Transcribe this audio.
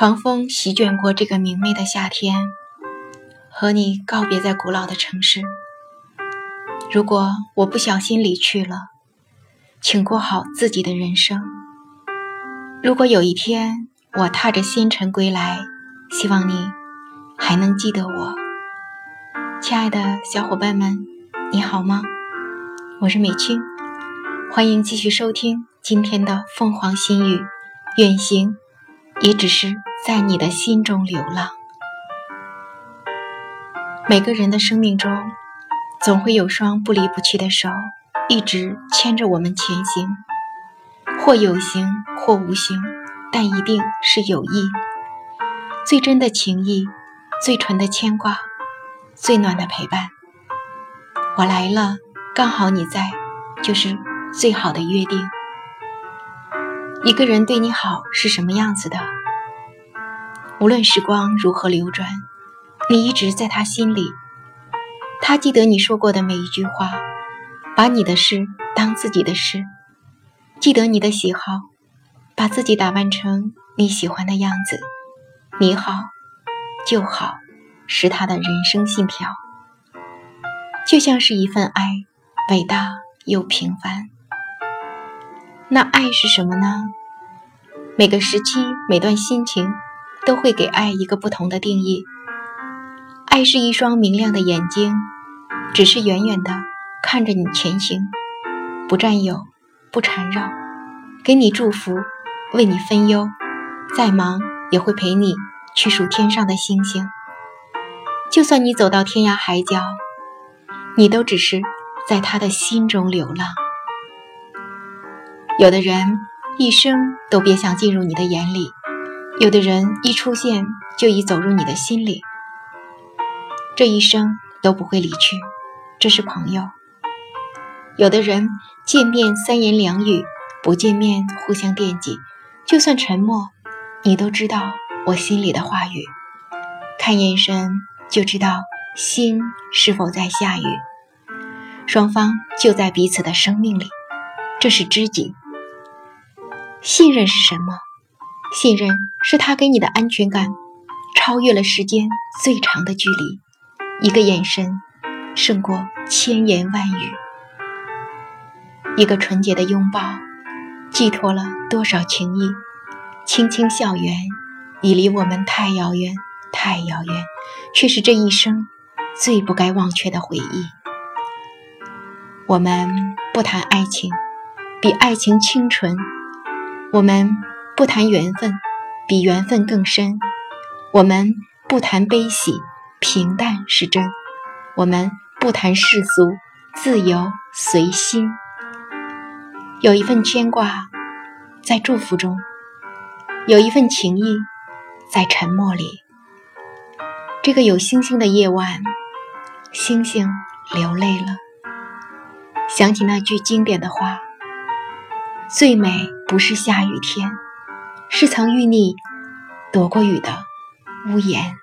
狂风席卷过这个明媚的夏天，和你告别在古老的城市。如果我不小心离去了，请过好自己的人生。如果有一天我踏着星辰归来，希望你还能记得我。亲爱的小伙伴们，你好吗？我是美青，欢迎继续收听今天的凤凰心语，远行。也只是在你的心中流浪。每个人的生命中，总会有双不离不弃的手，一直牵着我们前行，或有形或无形，但一定是有意。最真的情谊，最纯的牵挂，最暖的陪伴。我来了，刚好你在，就是最好的约定。一个人对你好是什么样子的？无论时光如何流转，你一直在他心里。他记得你说过的每一句话，把你的事当自己的事，记得你的喜好，把自己打扮成你喜欢的样子。你好，就好，是他的人生信条。就像是一份爱，伟大又平凡。那爱是什么呢？每个时期，每段心情，都会给爱一个不同的定义。爱是一双明亮的眼睛，只是远远的看着你前行，不占有，不缠绕，给你祝福，为你分忧，再忙也会陪你去数天上的星星。就算你走到天涯海角，你都只是在他的心中流浪。有的人一生都别想进入你的眼里，有的人一出现就已走入你的心里，这一生都不会离去，这是朋友。有的人见面三言两语，不见面互相惦记，就算沉默，你都知道我心里的话语，看眼神就知道心是否在下雨，双方就在彼此的生命里，这是知己。信任是什么？信任是他给你的安全感，超越了时间最长的距离。一个眼神，胜过千言万语；一个纯洁的拥抱，寄托了多少情谊。青青校园，已离我们太遥远，太遥远，却是这一生最不该忘却的回忆。我们不谈爱情，比爱情清纯。我们不谈缘分，比缘分更深；我们不谈悲喜，平淡是真；我们不谈世俗，自由随心。有一份牵挂，在祝福中；有一份情谊，在沉默里。这个有星星的夜晚，星星流泪了，想起那句经典的话。最美不是下雨天，是曾与你躲过雨的屋檐。